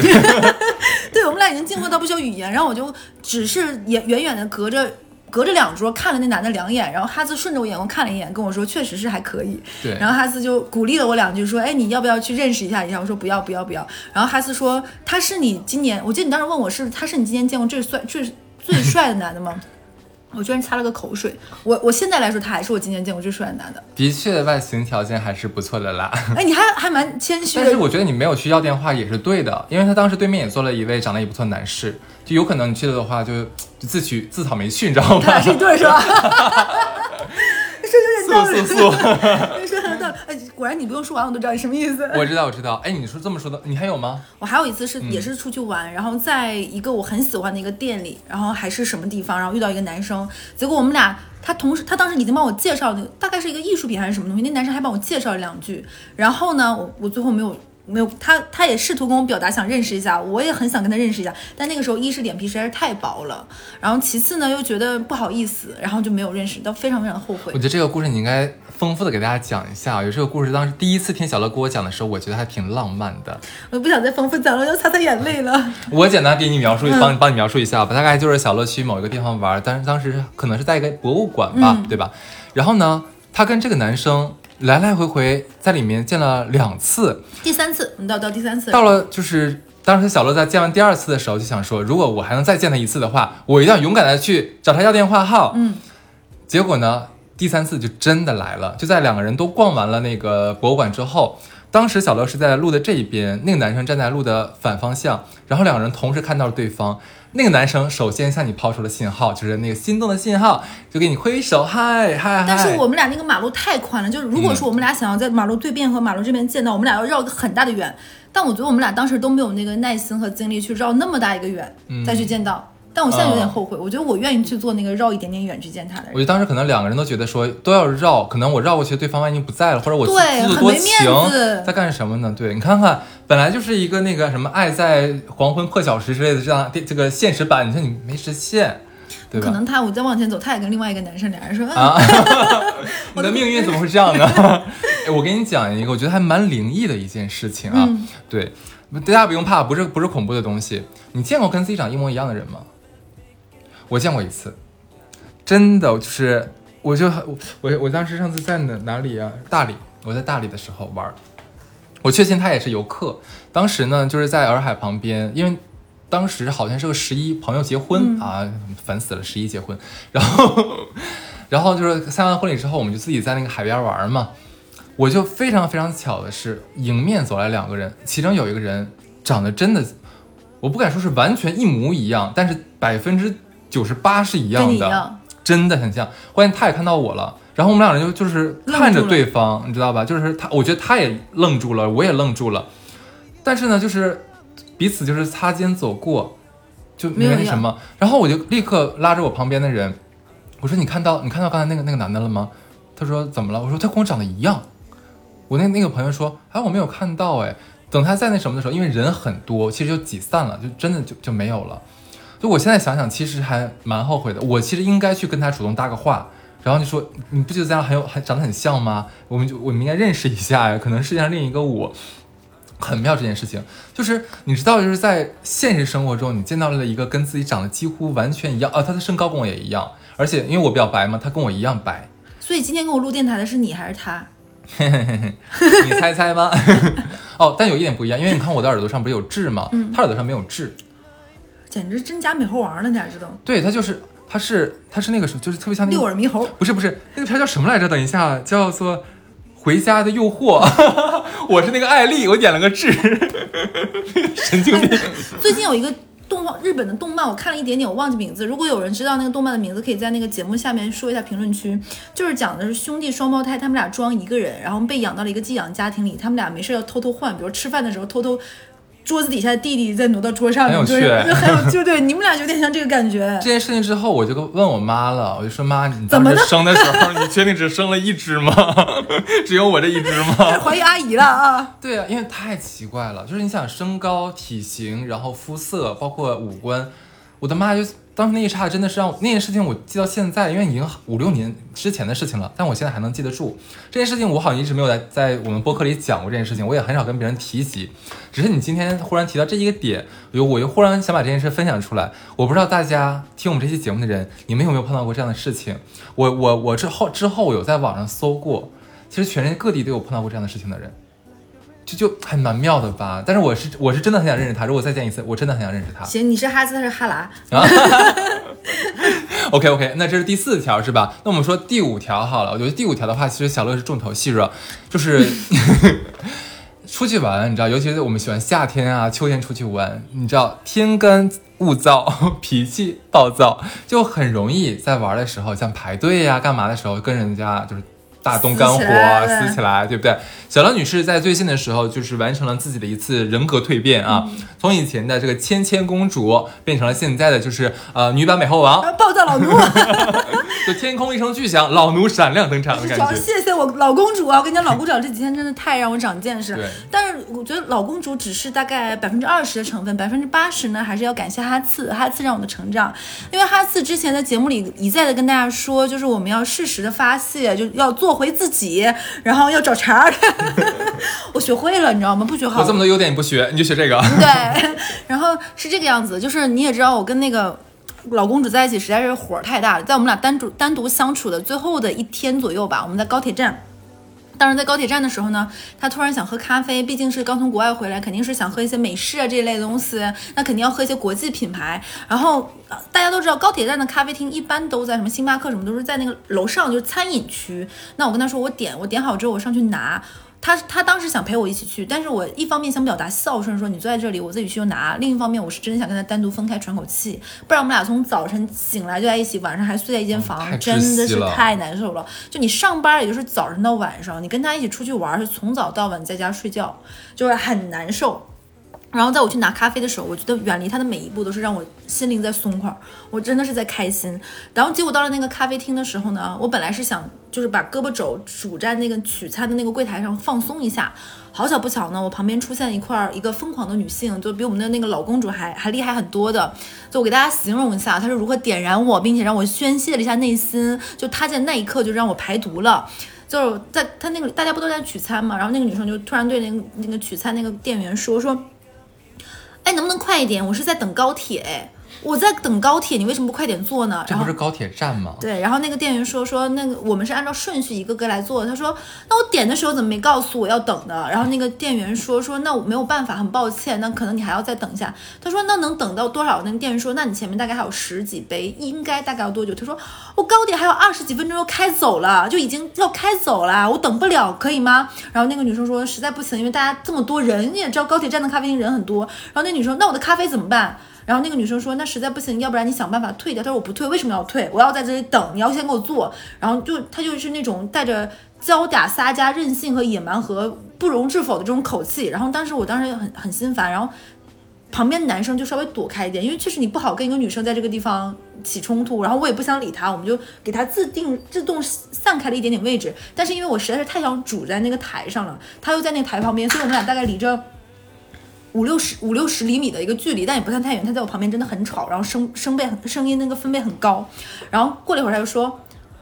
对我们俩已经进化到不需要语言，然后我就只是远远远的隔着。隔着两桌看了那男的两眼，然后哈斯顺着我眼光看了一眼，跟我说确实是还可以。对然后哈斯就鼓励了我两句，说：“哎，你要不要去认识一下一下？”我说：“不要，不要，不要。”然后哈斯说：“他是你今年，我记得你当时问我是他是你今年见过最帅最最帅的男的吗？”我居然擦了个口水。我我现在来说，他还是我今年见过最帅的男的。的确外形条件还是不错的啦。哎，你还还蛮谦虚的。但是我觉得你没有去要电话也是对的，因为他当时对面也坐了一位长得也不错的男士，就有可能你去了的话就就自取自讨没趣，你知道吗他俩？是一对是吧？是有点道理，素素素，说有点道。哎，果然你不用说完，我都知道你什么意思。我知道我知道。哎，你说这么说的，你还有吗？我还有一次是嗯也是出去玩，然后在一个我很喜欢的一个店里，然后还是什么地方，然后遇到一个男生，结果我们俩他同时他当时已经帮我介绍那个大概是一个艺术品还是什么东西，那男生还帮我介绍了两句，然后呢，我我最后没有。没有他，他也试图跟我表达想认识一下，我也很想跟他认识一下，但那个时候一是脸皮实在是太薄了，然后其次呢又觉得不好意思，然后就没有认识到，非常非常后悔我。觉得这个故事你应该丰富的给大家讲一下。有这个故事，当时第一次听小乐给我讲的时候，我觉得还挺浪漫的。我不想再丰富讲了，我要擦擦眼泪了。我简单给你描述，嗯帮帮你描述一下吧。大概就是小乐去某一个地方玩，但是当时可能是在一个博物馆吧，嗯对吧？然后呢，他跟这个男生来来回回在里面见了两次，第三次，我们到到第三次，到了就是当时小乐在见完第二次的时候，就想说，如果我还能再见他一次的话，我一定要勇敢的去找他要电话号。嗯，结果呢，第三次就真的来了，就在两个人都逛完了那个博物馆之后。当时小乐是在路的这一边，那个男生站在路的反方向，然后两个人同时看到了对方。那个男生首先向你抛出了信号，就是那个心动的信号，就给你挥手，嗨嗨嗨。但是我们俩那个马路太宽了，就是如果说我们俩想要在马路对面和马路这边见到，我们俩要绕个很大的远。但我觉得我们俩当时都没有那个耐心和精力去绕那么大一个远、嗯再去见到。但我现在有点后悔，我觉得我愿意去做那个绕一点点远去见他的人。我觉得当时可能两个人都觉得说都要绕，可能我绕过去，对方万一不在了，或者我自对自作多很没面情，子在干什么呢？对你看看，本来就是一个那个什么爱在黄昏破晓时之类的这样这个现实版，你说你没实现，对吧？可能他我再往前走，他也跟另外一个男生俩人说，嗯、啊，你的命运怎么会这样呢？哎，我给你讲一个，我觉得还蛮灵异的一件事情啊。嗯对，大家不用怕，不是不是恐怖的东西。你见过跟自己长一模一样的人吗？我见过一次，真的就是，我就我我我当时上次在哪哪里啊？大理，我在大理的时候玩儿，我确信他也是游客。当时呢，就是在洱海旁边，因为当时好像是个十一朋友结婚、啊，烦死了，十一结婚，然后 然后就是参完婚礼之后，我们就自己在那个海边玩嘛。我就非常非常巧的是，迎面走来两个人，其中有一个人长得真的，我不敢说是完全一模一样，但是百分之九十八是一样的，真的很像。关键他也看到我了，然后我们两人就就是看着对方，你知道吧？就是他，我觉得他也愣住了，我也愣住了，但是呢，就是彼此就是擦肩走过，就没什么，然后我就立刻拉着我旁边的人，我说你看到你看到刚才那个那个男的了吗？他说怎么了？我说他跟我长得一样。我那那个朋友说，哎，我没有看到，哎，等他在那什么的时候，因为人很多，其实就挤散了，就真的就就没有了。就我现在想想，其实还蛮后悔的。我其实应该去跟他主动搭个话，然后就说，你不觉得咱俩很有很长得很像吗？我们就我们应该认识一下呀，可能世界上另一个我。很妙这件事情，就是你知道，就是在现实生活中，你见到了一个跟自己长得几乎完全一样，啊，他的身高跟我也一样，而且因为我比较白嘛，他跟我一样白，所以今天跟我录电台的是你还是他？你猜猜吧。哦，但有一点不一样，因为你看我的耳朵上不是有痣吗？嗯他耳朵上没有痣。简直真假美猴王了，你咋知道？对，他就是，他是，他是那个什么，就是特别像那个，六耳猕猴，不是不是，那个片叫什么来着？等一下，叫做《回家的诱惑》。我是那个艾丽，我点了个痣，神经病。最近有一个动画，日本的动漫，我看了一点点，我忘记名字。如果有人知道那个动漫的名字，可以在那个节目下面说一下评论区。就是讲的是兄弟双胞胎，他们俩装一个人，然后被养到了一个寄养家庭里，他们俩没事要偷偷换，比如吃饭的时候偷偷。桌子底下的弟弟再挪到桌上面，很有就是趣就很有就对，你们俩有点像这个感觉 这。件事情之后，我就问我妈了，我就说妈，怎么生的时候，你确定只生了一只吗？只有我这一只吗？怀疑阿姨了啊！对啊，因为太奇怪了，就是你想身高、体型，然后肤色，包括五官，我的妈就当时那一刹真的是让那件事情我记到现在，因为已经五六年之前的事情了，但我现在还能记得住这件事情。我好像一直没有在在我们播客里讲过这件事情，我也很少跟别人提及。只是你今天忽然提到这一个点，我又我又忽然想把这件事分享出来。我不知道大家听我们这期节目的人，你们有没有碰到过这样的事情？我我我之后之后有在网上搜过，其实全世界各地都有碰到过这样的事情的人。就就还蛮妙的吧，但是我是我是真的很想认识他，如果再见一次，我真的很想认识他。行，你是哈兹，他是哈拉，OK OK，那这是第四条是吧？那我们说第五条好了。我觉得第五条的话，其实小乐是重头戏热，就是 出去玩，你知道，尤其是我们喜欢夏天啊、秋天出去玩，你知道天干物燥，脾气暴躁，就很容易在玩的时候，像排队呀、干嘛的时候，跟人家就是。大动肝火撕起来对不对？小梁女士在最近的时候，就是完成了自己的一次人格蜕变啊，从以前的这个芊芊公主，变成了现在的就是呃女版美猴王，啊暴躁老奴。就天空一声巨响，老奴闪亮登场的主要感觉。谢谢我老公主啊！我跟你讲，老公主这几天真的太让我长见识对。但是我觉得老公主只是大概百分之二十的成分，百分之八十呢还是要感谢哈次，哈次让我的成长。因为哈次之前在节目里一再的跟大家说，就是我们要适时的发泄，就要做回自己，然后要找茬儿。我学会了，你知道吗？不学好我这么多优点你不学，你就学这个。对，然后是这个样子，就是你也知道，我跟那个老公主在一起实在是火太大了。在我们俩单独单独相处的最后的一天左右吧，我们在高铁站。当时在高铁站的时候呢，他突然想喝咖啡，毕竟是刚从国外回来，肯定是想喝一些美式啊这一类的东西，那肯定要喝一些国际品牌。然后大家都知道，高铁站的咖啡厅一般都在什么星巴克什么，都是在那个楼上，就是餐饮区。那我跟他说，我点，我点好之后我上去拿。他他当时想陪我一起去，但是我一方面想表达孝顺，说你坐在这里，我自己去就拿；另一方面，我是真想跟他单独分开喘口气，不然我们俩从早晨醒来就在一起，晚上还睡在一间房，真的是太难受了。就你上班也就是早晨到晚上，你跟他一起出去玩是从早到晚在家睡觉，就是很难受。然后在我去拿咖啡的时候，我觉得远离他的每一步都是让我心灵在松快，我真的是在开心。然后结果到了那个咖啡厅的时候呢，我本来是想就是把胳膊肘拄在那个取餐的那个柜台上放松一下，好巧不巧呢，我旁边出现一块儿一个疯狂的女性，就比我们的那个老公主还还厉害很多的。就我给大家形容一下，她是如何点燃我，并且让我宣泄了一下内心，就她在那一刻就让我排毒了。就是在她那个大家不都在取餐嘛，然后那个女生就突然对那个那个取餐那个店员说说。哎，能不能快一点？我是在等高铁，哎，我在等高铁，你为什么不快点坐呢？这不是高铁站吗？对，然后那个店员说说那个我们是按照顺序一个个来做的。他说那我点的时候怎么没告诉我要等呢？然后那个店员说说那我没有办法，很抱歉，那可能你还要再等一下。他说那能等到多少？那个店员说那你前面大概还有十几杯，应该大概要多久？他说我高铁还有二十几分钟就开走了，就已经要开走了，我等不了，可以吗？然后那个女生说实在不行，因为大家这么多人，你也知道高铁站的咖啡厅人很多。然后那女生那我的咖啡怎么办？然后那个女生说，那实在不行，要不然你想办法退掉。她说我不退，为什么要退？我要在这里等，你要先给我做。然后就她就是那种带着娇嗲撒娇、任性和野蛮和不容置否的这种口气。然后当时我当时很很心烦，然后。旁边男生就稍微躲开一点，因为确实你不好跟一个女生在这个地方起冲突，然后我也不想理她，我们就给她自定自动散开了一点点位置。但是因为我实在是太想主在那个台上了，他又在那台旁边，所以我们俩大概离着五六十五六十厘米的一个距离，但也不算太远。他在我旁边真的很吵，然后声声贝声音那个分贝很高。然后过了一会儿他就说：“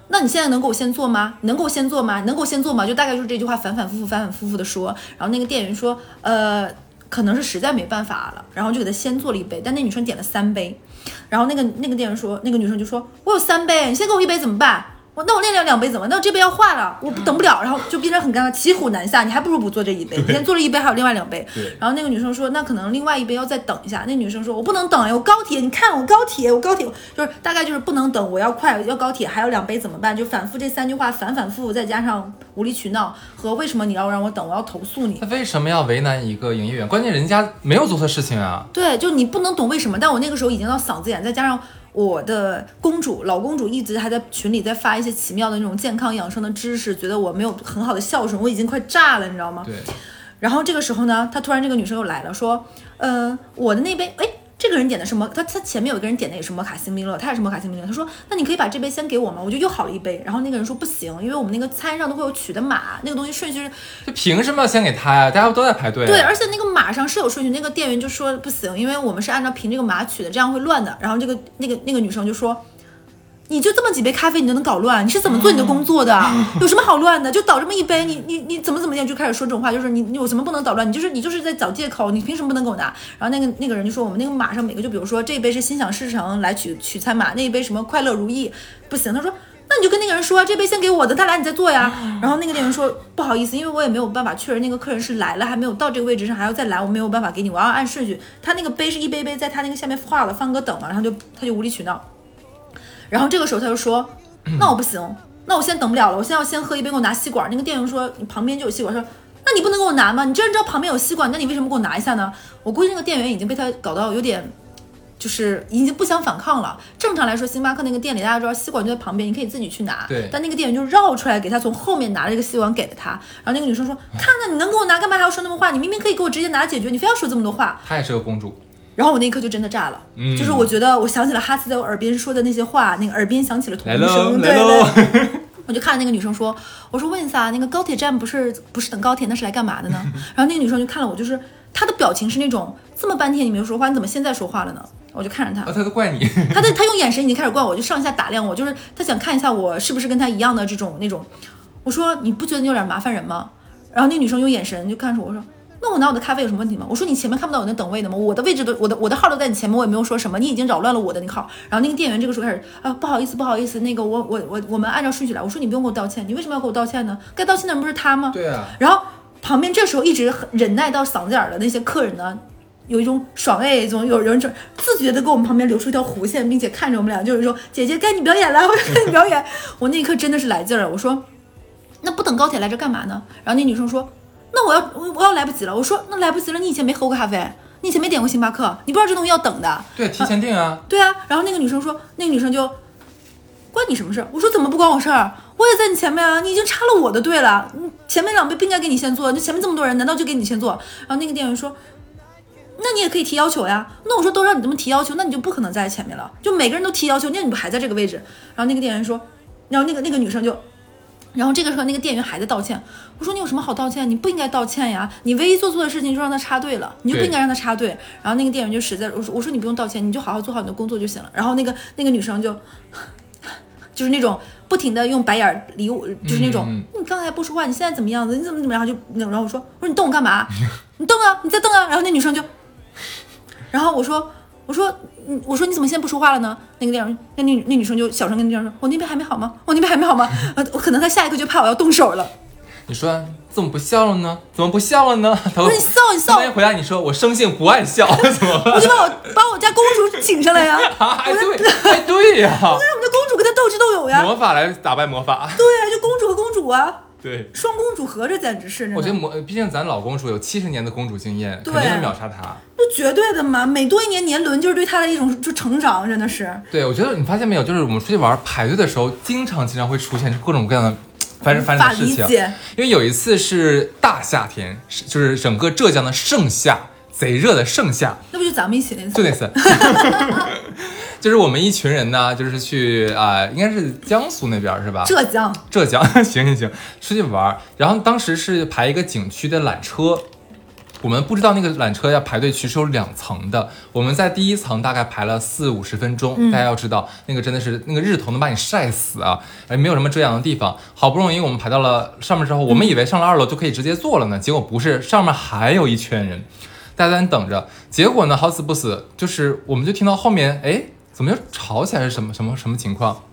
那你现在能给我先做吗？能给我先做吗？能给我先做吗？”就大概就是这句话反反复复反反复复的说。然后那个店员说：“呃。”可能是实在没办法了，然后就给他先做了一杯，但那女生点了三杯，然后那个那个店员说，那个女生就说，我有三杯，你先给我一杯怎么办？我那我那两两杯怎么？那我这杯要坏了，我等不了，然后就变成很尴尬，骑虎难下。你还不如不做这一杯，你先做了一杯，还有另外两杯。然后那个女生说，那可能另外一杯要再等一下。那女生说，我不能等呀，我高铁，你看我高铁，我高铁就是大概就是不能等，我要快，要高铁，还有两杯怎么办？就反复这三句话，反反复复，再加上无理取闹和为什么你要让我等，我要投诉你。他为什么要为难一个营业员？关键人家没有做错事情啊。对，就你不能懂为什么，但我那个时候已经到嗓子眼，再加上。我的公主老公主一直还在群里在发一些奇妙的那种健康养生的知识，觉得我没有很好的孝顺，我已经快炸了，你知道吗？对。然后这个时候呢，他突然这个女生又来了，说，呃，我的那杯，哎。这个人点的是摩，他他前面有一个人点的也是摩卡星冰乐，他也是摩卡星冰乐。他说，那你可以把这杯先给我吗？我就又好了一杯。然后那个人说不行，因为我们那个餐上都会有取的码，那个东西顺序是。就凭什么要先给他呀？大家都在排队。对，而且那个码上是有顺序，那个店员就说不行，因为我们是按照凭这个码取的，这样会乱的。然后这个那个那个女生就说。你就这么几杯咖啡，你都能搞乱？你是怎么做你的工作的？有什么好乱的？就倒这么一杯，你你你怎么怎么样就开始说这种话，就是你你有什么不能捣乱？你就是你就是在找借口，你凭什么不能给我拿？然后那个那个人就说我们那个马上每个就比如说这一杯是心想事成来取取餐码，那一杯什么快乐如意不行。他说那你就跟那个人说这杯先给我的，他来你再做呀。然后那个店员说不好意思，因为我也没有办法确认那个客人是来了还没有到这个位置上还要再来，我没有办法给你，我要按顺序。他那个杯是一杯杯在他那个下面画了放个等嘛，然后就他就无理取闹。然后这个时候他就说。那我不行，那我现在等不了了，我现在要先喝一杯，给我拿吸管。那个店员说你旁边就有吸管，说那你不能给我拿吗？你既然知道旁边有吸管，那你为什么给我拿一下呢？我估计那个店员已经被他搞到有点，就是已经不想反抗了。正常来说，星巴克那个店里大家知道吸管就在旁边，你可以自己去拿。对。但那个店员就绕出来给他从后面拿了一个吸管给了他。然后那个女生说，看看你能给我拿，干嘛还要说那么话？你明明可以给我直接拿解决，你非要说这么多话。她也是个公主。然后我那一刻就真的炸了，就是我觉得我想起了哈斯在我耳边说的那些话，那个耳边响起了童声，对对。我就看着那个女生说，我说问一下，那个高铁站不是不是等高铁，那是来干嘛的呢？然后那个女生就看了我，就是她的表情是那种这么半天你没有说话，你怎么现在说话了呢？我就看着她，她都怪你，她的她用眼神已经开始怪我，就上下打量我，就是她想看一下我是不是跟她一样的这种那种。我说你不觉得你有点麻烦人吗？然后那女生用眼神就看着我说。那我拿我的咖啡有什么问题吗？我说你前面看不到我那等位的吗？我的位置都我的我的号都在你前面，我也没有说什么，你已经扰乱了我的那个号。然后那个店员这个时候开始啊，不好意思不好意思，那个我我我我们按照顺序来。我说你不用给我道歉，你为什么要给我道歉呢？该道歉的人不是他吗？对啊。然后旁边这时候一直忍耐到嗓子眼的那些客人呢，有一种爽哎，总有人就自觉的给我们旁边留出一条弧线，并且看着我们俩，就是说姐姐该你表演了，我该你表演。我那一刻真的是来劲了，我说那不等高铁来这干嘛呢？然后那女生说。那我要我我要来不及了，我说那来不及了，你以前没喝过咖啡，你以前没点过星巴克，你不知道这东西要等的。对，提前订啊。对啊，然后那个女生说，那个女生就关你什么事？我说怎么不关我事儿？我也在你前面啊，你已经插了我的队了，你前面两杯不应该给你先做，那前面这么多人，难道就给你先做？然后那个店员说，那你也可以提要求呀。那我说都让你这么提要求，那你就不可能在前面了，就每个人都提要求，那你不还在这个位置？然后那个店员说，然后那个那个女生就。然后这个时候，那个店员还在道歉。我说你有什么好道歉？你不应该道歉呀！你唯一做错的事情就让他插队了，你就不应该让他插队。然后那个店员就实在，我说我说你不用道歉，你就好好做好你的工作就行了。然后那个那个女生就，就是那种不停的用白眼理我，就是那种你刚才不说话，你现在怎么样子？你怎么怎么样？就然后我说我说你瞪我干嘛？你瞪啊，你再瞪啊！然后那女生就，然后我说。我说，嗯，我说你怎么现在不说话了呢？那个店员，那那那女生就小声跟那店员说：“我那边还没好吗？我那边还没好吗？”呃，我可能他下一刻就怕我要动手了。你说怎么不笑了呢？怎么不笑了呢？他说你笑你笑。万一回答你说我生性不爱笑 怎么办？我就把我把我家公主请上来呀。哎对，哎对呀。我让我们的公主跟他斗智斗勇呀。魔法来打败魔法。对呀，就公主和公主啊。对，双公主合着简直是。我觉得魔，毕竟咱老公主有七十年的公主经验，肯定能秒杀她。就绝对的嘛，每多一年年轮就是对她的一种就成长，真的是。对，我觉得你发现没有，就是我们出去玩排队的时候，经常经常会出现各种各样的反正反正的事情。因为有一次是大夏天，是就是整个浙江的盛夏，贼热的盛夏，那不就咱们一起那次？就那次，就是我们一群人呢，就是去啊、应该是江苏那边是吧？浙江，浙江，行行行，出去玩。然后当时是排一个景区的缆车，我们不知道那个缆车要排队其实有两层的。我们在第一层大概排了四五十分钟，大家要知道那个真的是那个日头能把你晒死啊，哎，没有什么遮阳的地方。好不容易我们排到了上面之后，我们以为上了二楼就可以直接坐了呢，结果不是，上面还有一圈人，大家在那等着。结果呢，好死不死，就是我们就听到后面，哎，怎么又吵起来是什么什么什么情况？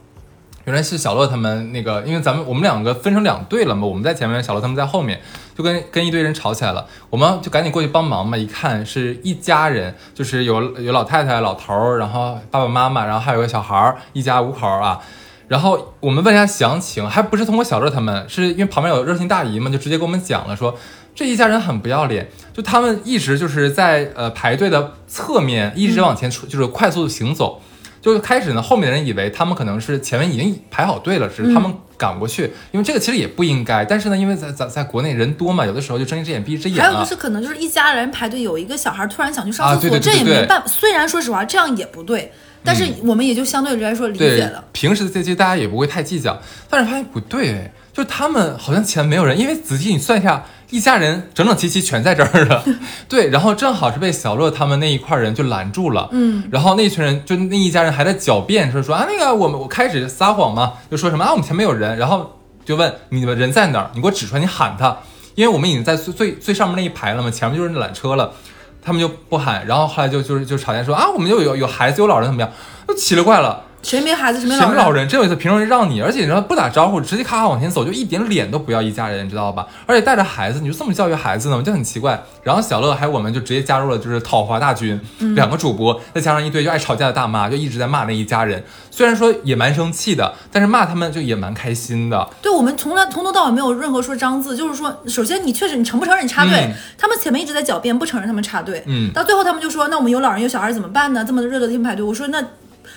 原来是小乐他们那个，因为咱们我们两个分成两队了嘛，我们在前面，小乐他们在后面，就跟跟一堆人吵起来了，我们就赶紧过去帮忙嘛。一看是一家人，就是有有老太太、老头儿，然后爸爸妈妈，然后还有个小孩儿，一家五口啊。然后我们问一下详情，还不是通过小乐他们，是因为旁边有热心大姨嘛，就直接给我们讲了说，这一家人很不要脸，就他们一直就是在呃排队的侧面一直往前出，就是快速行走。就是开始呢，后面的人以为他们可能是前面已经排好队了，只是他们赶过去，因为这个其实也不应该。但是呢，因为在在在国内人多嘛，有的时候就睁一只眼闭一只眼还有就是。可能就是一家人排队，有一个小孩突然想去上啊厕所，对对对对对这也没办法。虽然说实话这样也不对，但是我们也就相对来说理解了。，平时这些大家也不会太计较，但是发现不对，哎，就他们好像前面没有人，因为仔细你算一下，一家人整整齐齐全在这儿了，对，然后正好是被小乐他们那一块人就拦住了，嗯，然后那群人就那一家人还在狡辩，说说啊那个我们我开始撒谎嘛，就说什么啊我们前面有人，然后就问你们人在哪儿，你给我指出来，你喊他，因为我们已经在最最最上面那一排了嘛，前面就是缆车了。他们就不喊，然后后来就就是就吵架说啊，我们就有有孩子有老人怎么样，就奇了怪了，谁没孩子谁没老人？什么老人？真有一次凭什么让你？而且你知道不打招呼，直接咔咔往前走，就一点脸都不要一家人，你知道吧？而且带着孩子，你就这么教育孩子呢？就很奇怪。然后小乐还有我们就直接加入了，就是讨伐大军，嗯两个主播，再加上一堆就爱吵架的大妈，就一直在骂那一家人。虽然说也蛮生气的，但是骂他们就也蛮开心的。对我们从来从头到尾没有任何说脏字，就是说，首先你确实你承不承认你插队？嗯他们前面一直在狡辩，不承认他们插队。嗯到最后他们就说，那我们有老人有小孩怎么办呢？这么热的天排队，我说那。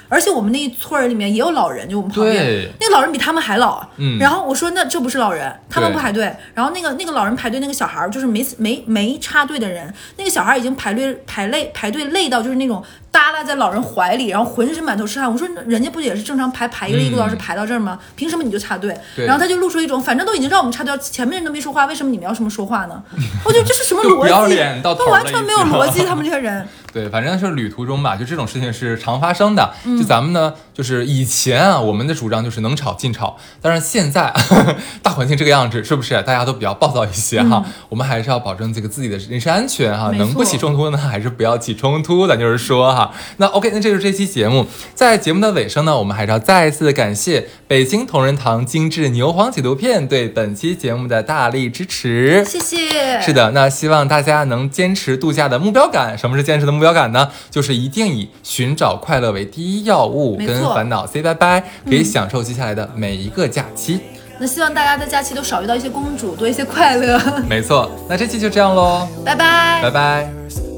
而且我们那一村人里面也有老人，就我们旁边。对。那个老人比他们还老，嗯。然后我说那这不是老人，他们不排队，然后那个那个老人排队，那个小孩儿就是没没没插队的人，那个小孩儿已经排队排累排队累到就是那种耷拉在老人怀里，然后浑身满头是汗。我说人家不也是正常排排一个一个多小时排到这儿吗？凭什么你就插队？然后他就露出一种反正都已经让我们插队，前面人都没说话，为什么你们要这么说话呢？我觉得这是什么逻辑？不要脸到头他完全没有逻辑，他们这些人。对，反正是旅途中吧，就这种事情是常发生的。嗯就咱们呢，就是以前啊，我们的主张就是能吵尽吵，但是现在 大环境这个样子，是不是大家都比较暴躁一些哈？我们还是要保证这个自己的人身安全哈，能不起冲突呢，还是不要起冲突，咱就是说哈。那 OK，那这就是这期节目，在节目的尾声呢，我们还是要再一次感谢北京同仁堂精致牛黄解毒片对本期节目的大力支持。谢谢。是的，那希望大家能坚持度假的目标感。什么是坚持的目标感呢？就是一定以寻找快乐为第一要务，跟烦恼 say 拜拜，可以享受接下来的每一个假期。那希望大家在假期都少遇到一些公主，多一些快乐。没错，那这期就这样喽，拜拜拜。拜。